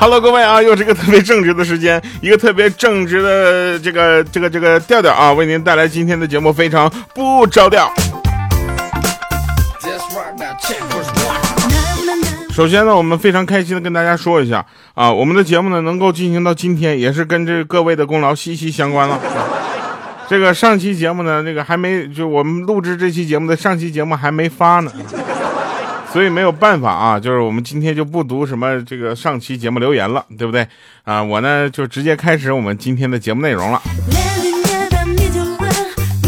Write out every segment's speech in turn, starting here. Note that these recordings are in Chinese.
Hello，各位啊，又是一个特别正直的时间，一个特别正直的这个这个这个调调啊，为您带来今天的节目，非常不着调。首先呢，我们非常开心的跟大家说一下啊，我们的节目呢能够进行到今天，也是跟这各位的功劳息息相关了。这个上期节目呢，这个还没就我们录制这期节目的上期节目还没发呢。所以没有办法啊，就是我们今天就不读什么这个上期节目留言了，对不对啊？我呢就直接开始我们今天的节目内容了。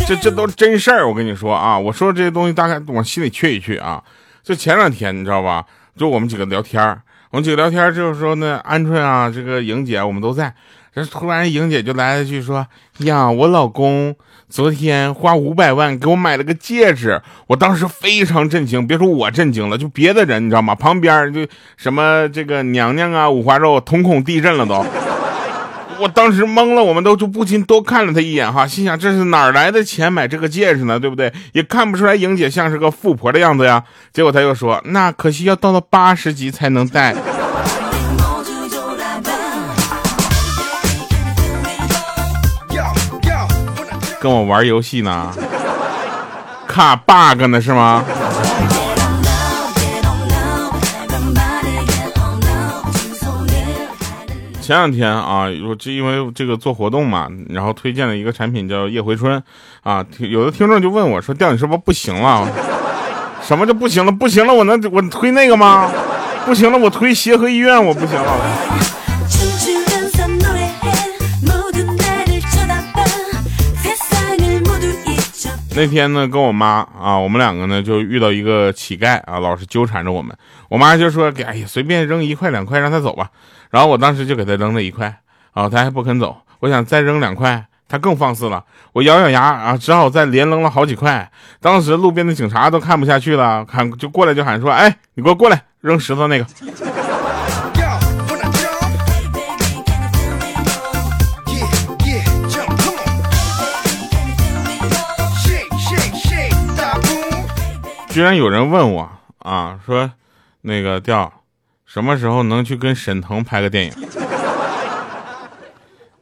这这都是真事儿，我跟你说啊，我说这些东西大概往心里去一去啊。就前两天你知道吧？就我们几个聊天我们几个聊天就是说呢，鹌鹑啊，这个莹姐我们都在，这突然莹姐就来了句说呀，我老公。昨天花五百万给我买了个戒指，我当时非常震惊。别说我震惊了，就别的人你知道吗？旁边就什么这个娘娘啊、五花肉瞳孔地震了都。我当时懵了，我们都就不禁多看了他一眼哈，心想这是哪来的钱买这个戒指呢？对不对？也看不出来莹姐像是个富婆的样子呀。结果他又说，那可惜要到了八十级才能戴。跟我玩游戏呢，卡 bug 呢是吗？前两天啊，我就因为这个做活动嘛，然后推荐了一个产品叫夜回春啊，有的听众就问我说：“调你是不是不行了？什么就不行了？不行了，我能我推那个吗？不行了，我推协和医院，我不行了。”那天呢，跟我妈啊，我们两个呢就遇到一个乞丐啊，老是纠缠着我们。我妈就说：“给哎呀，随便扔一块两块，让他走吧。”然后我当时就给他扔了一块啊，他还不肯走。我想再扔两块，他更放肆了。我咬咬牙啊，只好再连扔了好几块。当时路边的警察都看不下去了，看就过来就喊说：“哎，你给我过来，扔石头那个。”居然有人问我啊，说那个调什么时候能去跟沈腾拍个电影？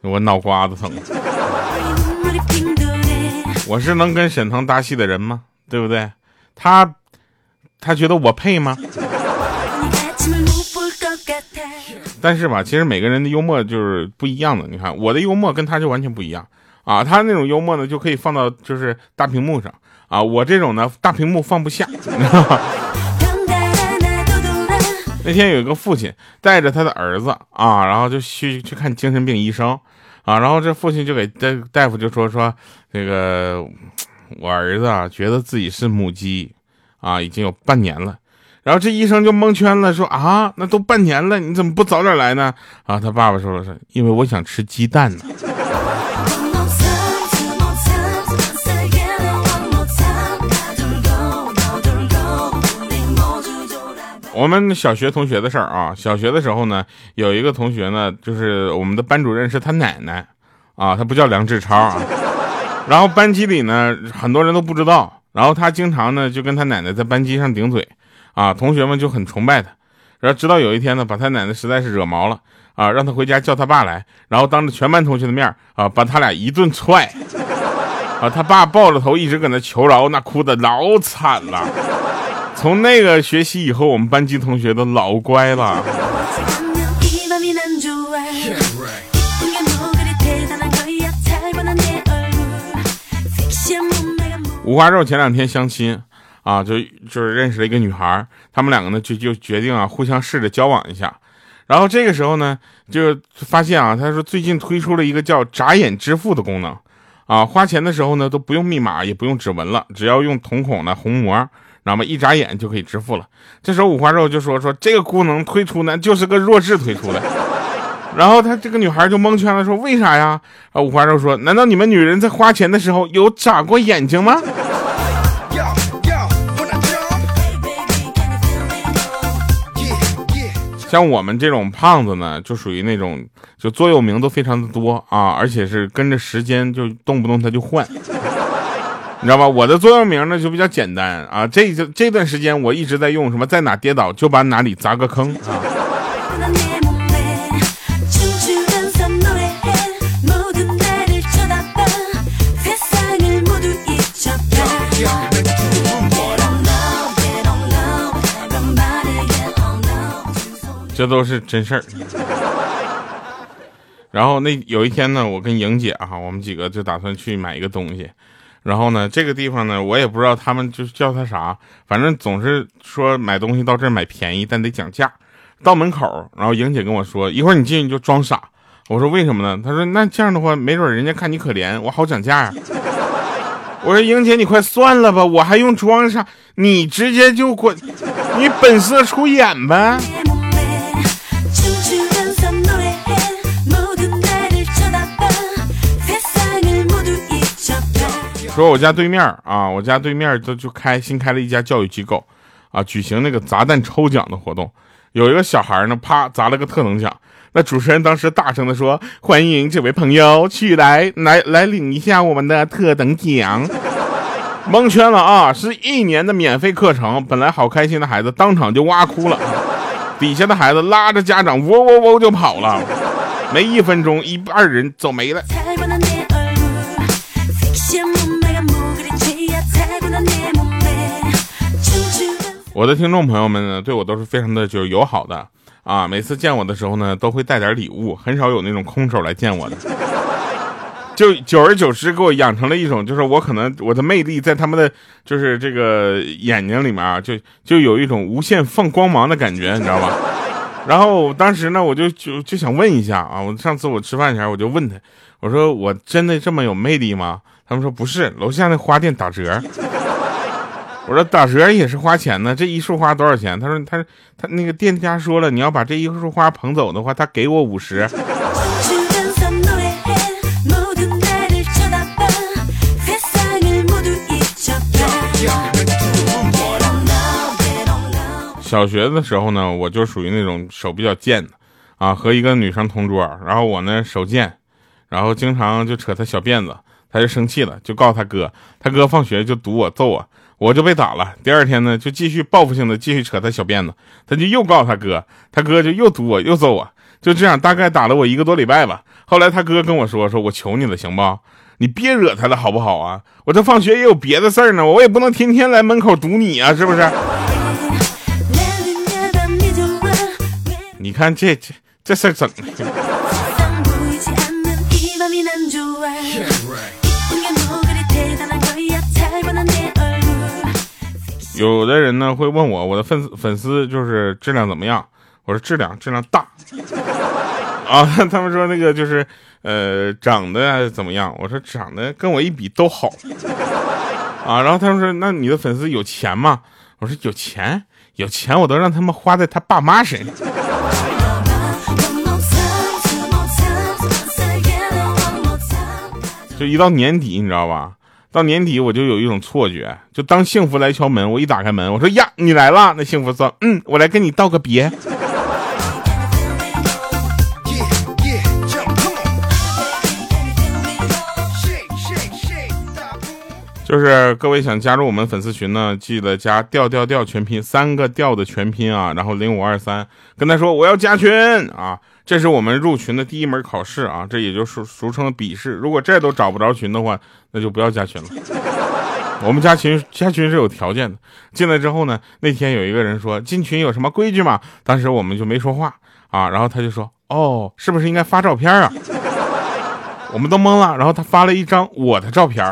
我脑瓜子疼。我是能跟沈腾搭戏的人吗？对不对？他他觉得我配吗？但是吧，其实每个人的幽默就是不一样的。你看我的幽默跟他就完全不一样啊！他那种幽默呢，就可以放到就是大屏幕上。啊，我这种呢，大屏幕放不下。那天有一个父亲带着他的儿子啊，然后就去去看精神病医生啊，然后这父亲就给大大夫就说说，这个我儿子啊，觉得自己是母鸡啊，已经有半年了。然后这医生就蒙圈了，说啊，那都半年了，你怎么不早点来呢？啊，他爸爸说了是，因为我想吃鸡蛋呢。我们小学同学的事儿啊，小学的时候呢，有一个同学呢，就是我们的班主任是他奶奶，啊，他不叫梁志超啊，然后班级里呢，很多人都不知道，然后他经常呢就跟他奶奶在班级上顶嘴，啊，同学们就很崇拜他，然后直到有一天呢，把他奶奶实在是惹毛了，啊，让他回家叫他爸来，然后当着全班同学的面啊，把他俩一顿踹，啊，他爸抱着头一直搁那求饶，那哭的老惨了。从那个学习以后，我们班级同学都老乖了。五花肉前两天相亲啊，就就是认识了一个女孩，他们两个呢就就决定啊互相试着交往一下。然后这个时候呢，就发现啊，他说最近推出了一个叫眨眼支付的功能啊，花钱的时候呢都不用密码，也不用指纹了，只要用瞳孔的虹膜。那么一眨眼就可以支付了。这时候五花肉就说：“说这个功能推出呢，就是个弱智推出的。”然后他这个女孩就蒙圈了，说：“为啥呀？”啊，五花肉说：“难道你们女人在花钱的时候有眨过眼睛吗？”像我们这种胖子呢，就属于那种就座右铭都非常的多啊，而且是跟着时间就动不动他就换，你知道吧？我的座右铭呢就比较简单啊，这这这段时间我一直在用什么，在哪跌倒就把哪里砸个坑啊。这都是真事儿。然后那有一天呢，我跟莹姐啊，我们几个就打算去买一个东西。然后呢，这个地方呢，我也不知道他们就叫他啥，反正总是说买东西到这儿买便宜，但得讲价。到门口，然后莹姐跟我说：“一会儿你进去就装傻。”我说：“为什么呢？”她说：“那这样的话，没准人家看你可怜，我好讲价呀。”我说：“莹姐，你快算了吧，我还用装傻？你直接就滚，你本色出演呗。”说我家对面啊，我家对面都就开新开了一家教育机构，啊，举行那个砸蛋抽奖的活动，有一个小孩呢，啪砸了个特等奖，那主持人当时大声的说：“欢迎这位朋友去来，来来领一下我们的特等奖。”蒙圈了啊，是一年的免费课程，本来好开心的孩子当场就哇哭了，底下的孩子拉着家长喔喔喔就跑了，没一分钟，一半人走没了。我的听众朋友们呢，对我都是非常的就是友好的啊，每次见我的时候呢，都会带点礼物，很少有那种空手来见我的。就久而久之，给我养成了一种，就是我可能我的魅力在他们的就是这个眼睛里面啊，就就有一种无限放光芒的感觉，你知道吧？然后当时呢，我就就就想问一下啊，我上次我吃饭前我就问他，我说我真的这么有魅力吗？他们说不是，楼下那花店打折。我说打折也是花钱呢，这一束花多少钱？他说他他那个店家说了，你要把这一束花捧走的话，他给我五十。小学的时候呢，我就属于那种手比较贱的啊，和一个女生同桌，然后我呢手贱，然后经常就扯她小辫子，她就生气了，就告诉他哥，他哥放学就堵我揍我。我就被打了，第二天呢，就继续报复性的继续扯他小辫子，他就又告他哥，他哥就又堵我又揍我，就这样大概打了我一个多礼拜吧。后来他哥跟我说，说我求你了，行不？你别惹他了，好不好啊？我这放学也有别的事儿呢，我也不能天天来门口堵你啊，是不是？你看这这这事儿整的。有的人呢会问我，我的粉丝粉丝就是质量怎么样？我说质量质量大 啊。他们说那个就是呃长得怎么样？我说长得跟我一比都好啊。然后他们说那你的粉丝有钱吗？我说有钱有钱我都让他们花在他爸妈身上。就一到年底，你知道吧？到年底我就有一种错觉，就当幸福来敲门，我一打开门，我说呀，你来了。那幸福说，嗯，我来跟你道个别。就是各位想加入我们粉丝群呢，记得加调调调全拼三个调的全拼啊，然后零五二三跟他说我要加群啊。这是我们入群的第一门考试啊，这也就俗俗称的笔试。如果这都找不着群的话，那就不要加群了。我们加群加群是有条件的。进来之后呢，那天有一个人说进群有什么规矩吗？当时我们就没说话啊，然后他就说哦，是不是应该发照片啊？我们都懵了。然后他发了一张我的照片。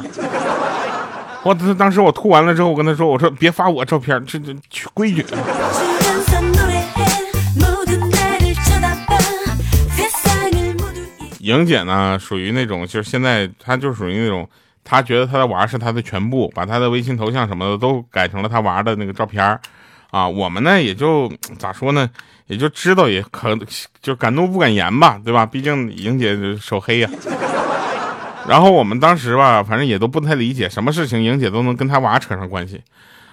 我他当时我吐完了之后，我跟他说，我说别发我照片，这这规矩。莹姐呢，属于那种，就是现在她就属于那种，她觉得她的娃是她的全部，把她的微信头像什么的都改成了她娃的那个照片啊。我们呢也就咋说呢，也就知道也可就敢怒不敢言吧，对吧？毕竟莹姐手黑呀。然后我们当时吧，反正也都不太理解，什么事情莹姐都能跟她娃扯上关系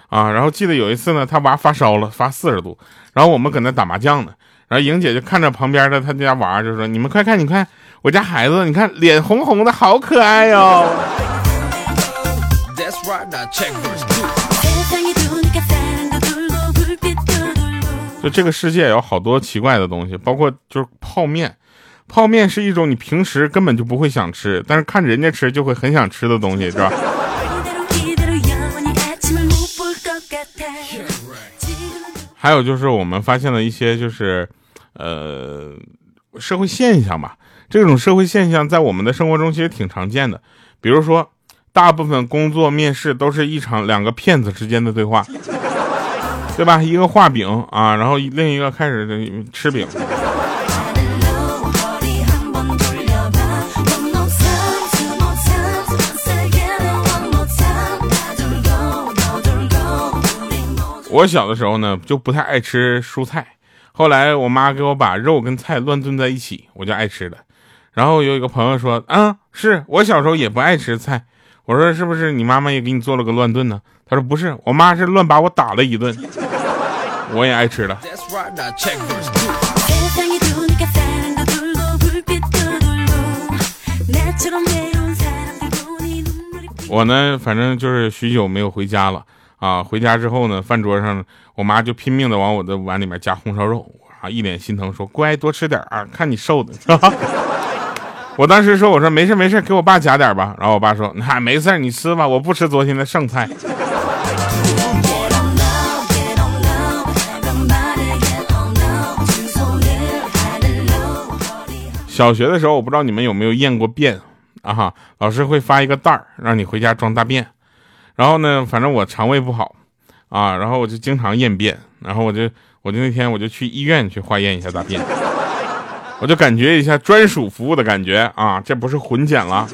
啊。然后记得有一次呢，她娃发烧了，发四十度，然后我们搁那打麻将呢。然后莹姐就看着旁边的她家娃，就说：“你们快看，你看我家孩子，你看脸红红的，好可爱哟。”就这个世界有好多奇怪的东西，包括就是泡面。泡面是一种你平时根本就不会想吃，但是看人家吃就会很想吃的东西，是吧？还有就是我们发现了一些就是，呃，社会现象吧。这种社会现象在我们的生活中其实挺常见的。比如说，大部分工作面试都是一场两个骗子之间的对话，对吧？一个画饼啊，然后另一个开始吃饼。我小的时候呢，就不太爱吃蔬菜。后来我妈给我把肉跟菜乱炖在一起，我就爱吃了。然后有一个朋友说：“啊，是我小时候也不爱吃菜。”我说：“是不是你妈妈也给你做了个乱炖呢？”他说：“不是，我妈是乱把我打了一顿。”我也爱吃了。我呢，反正就是许久没有回家了。啊，回家之后呢，饭桌上我妈就拼命的往我的碗里面加红烧肉，啊，一脸心疼说：“乖，多吃点啊，看你瘦的。” 我当时说：“我说没事没事，给我爸夹点吧。”然后我爸说：“那没事，你吃吧，我不吃昨天的剩菜。”小学的时候，我不知道你们有没有验过便啊？哈，老师会发一个袋儿，让你回家装大便。然后呢，反正我肠胃不好，啊，然后我就经常验便，然后我就我就那天我就去医院去化验一下大便，我就感觉一下专属服务的感觉啊，这不是混检了。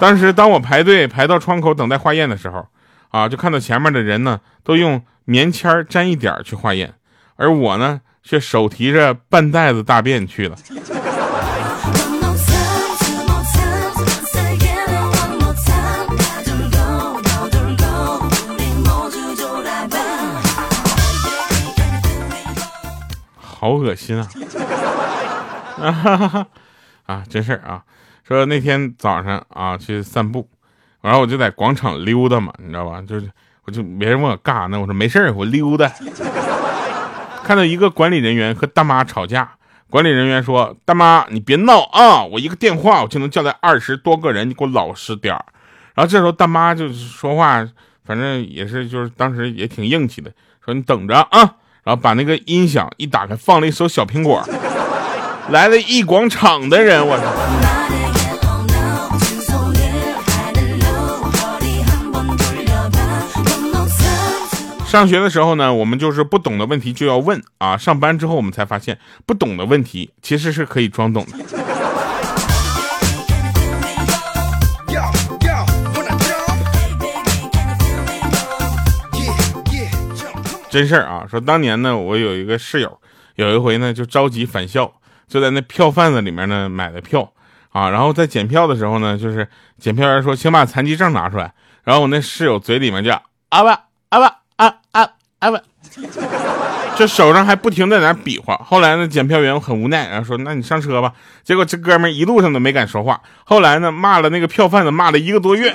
当时当我排队排到窗口等待化验的时候，啊，就看到前面的人呢都用棉签沾一点去化验，而我呢却手提着半袋子大便去了。好恶心啊！啊哈哈啊，真事啊！说那天早上啊去散步，然后我就在广场溜达嘛，你知道吧？就是我就别人问我干啥呢，我说没事，我溜达。看到一个管理人员和大妈吵架，管理人员说：“大妈，你别闹啊！我一个电话我就能叫来二十多个人，你给我老实点。”然后这时候大妈就是说话，反正也是就是当时也挺硬气的，说：“你等着啊。”然后把那个音响一打开，放了一首小苹果，来了一广场的人，我操！上学的时候呢，我们就是不懂的问题就要问啊，上班之后我们才发现，不懂的问题其实是可以装懂的。真事儿啊！说当年呢，我有一个室友，有一回呢就着急返校，就在那票贩子里面呢买的票啊。然后在检票的时候呢，就是检票员说：“请把残疾证拿出来。”然后我那室友嘴里面就啊吧啊吧啊啊啊吧，这手上还不停在那比划。后来呢，检票员很无奈，然后说：“那你上车吧。”结果这哥们一路上都没敢说话。后来呢，骂了那个票贩子，骂了一个多月。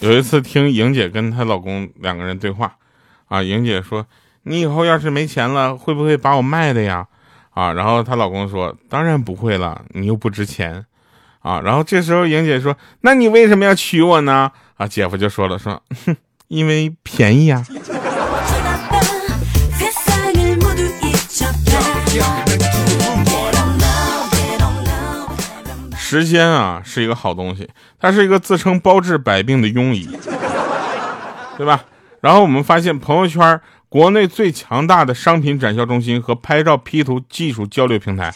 有一次听莹姐跟她老公两个人对话，啊，莹姐说：“你以后要是没钱了，会不会把我卖的呀？”啊，然后她老公说：“当然不会了，你又不值钱。”啊，然后这时候莹姐说：“那你为什么要娶我呢？”啊，姐夫就说了：“说，哼，因为便宜啊。”时间啊，是一个好东西，它是一个自称包治百病的庸医，对吧？然后我们发现，朋友圈国内最强大的商品展销中心和拍照 P 图技术交流平台，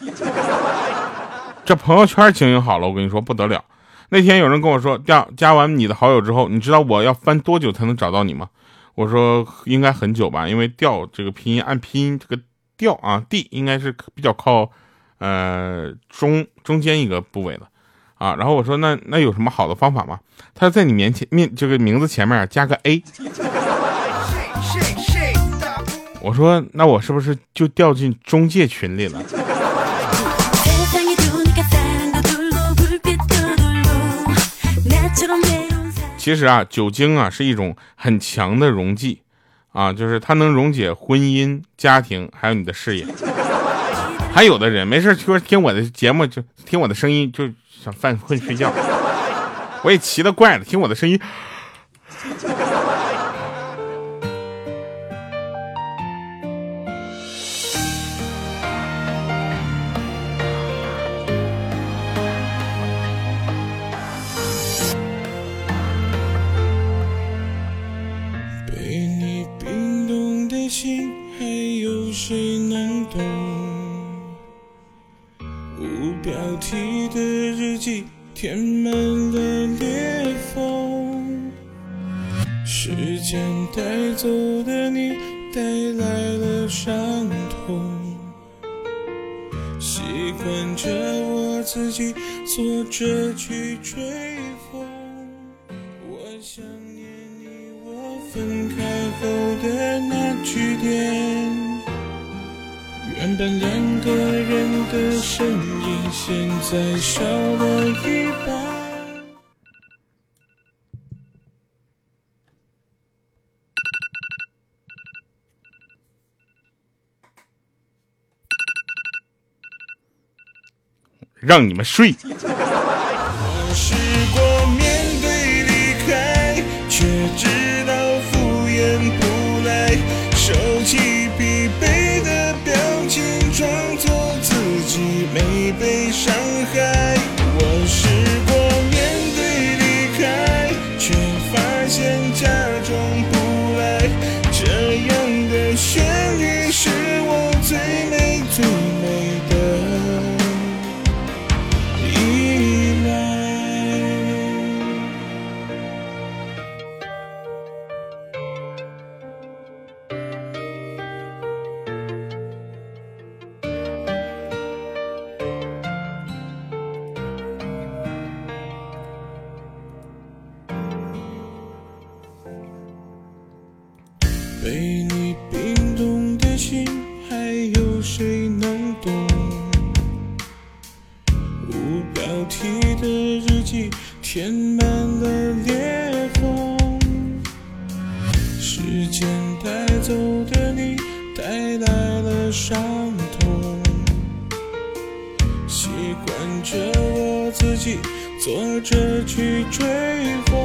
这朋友圈经营好了，我跟你说不得了。那天有人跟我说，加加完你的好友之后，你知道我要翻多久才能找到你吗？我说应该很久吧，因为调这个拼音按拼音这个调啊，D 应该是比较靠。呃，中中间一个部位的，啊。然后我说那那有什么好的方法吗？他在你面前面这个名字前面加个 A。我说那我是不是就掉进中介群里了？其实啊，酒精啊是一种很强的溶剂，啊，就是它能溶解婚姻、家庭，还有你的事业。还有的人没事说听我的节目，就听我的声音就想犯困睡觉。我也奇了怪了，听我的声音。被你冰冻的心，还有谁能懂提的日记填满了裂缝，时间带走的你，带来了伤痛。习惯着我自己坐着去吹风。我想念你，我分开后的那句点。原本两个人的身影，现在少了一半。让你们睡。被能懂？无标题的日记填满了裂缝，时间带走的你，带来了伤痛。习惯着我自己坐着去追风，